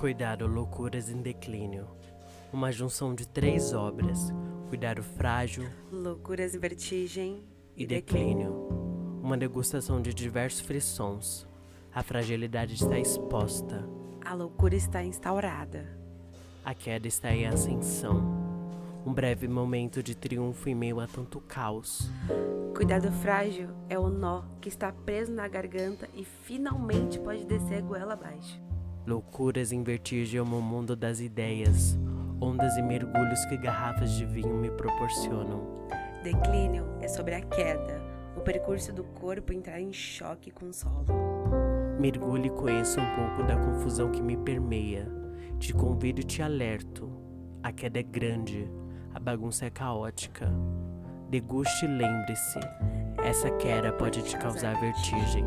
Cuidado, loucuras em declínio. Uma junção de três obras: Cuidado frágil, Loucuras e vertigem e declínio. Uma degustação de diversos frissons. A fragilidade está exposta. A loucura está instaurada. A queda está em ascensão. Um breve momento de triunfo em meio a tanto caos. Cuidado frágil é o nó que está preso na garganta e finalmente pode descer a goela abaixo. Loucuras em vertigem o meu mundo das ideias. Ondas e mergulhos que garrafas de vinho me proporcionam. Declínio é sobre a queda, o percurso do corpo entrar em choque com o solo. Mergulhe e conheça um pouco da confusão que me permeia. Te convido e te alerto. A queda é grande, a bagunça é caótica. Deguste e lembre-se: essa queda pode te causar vertigem.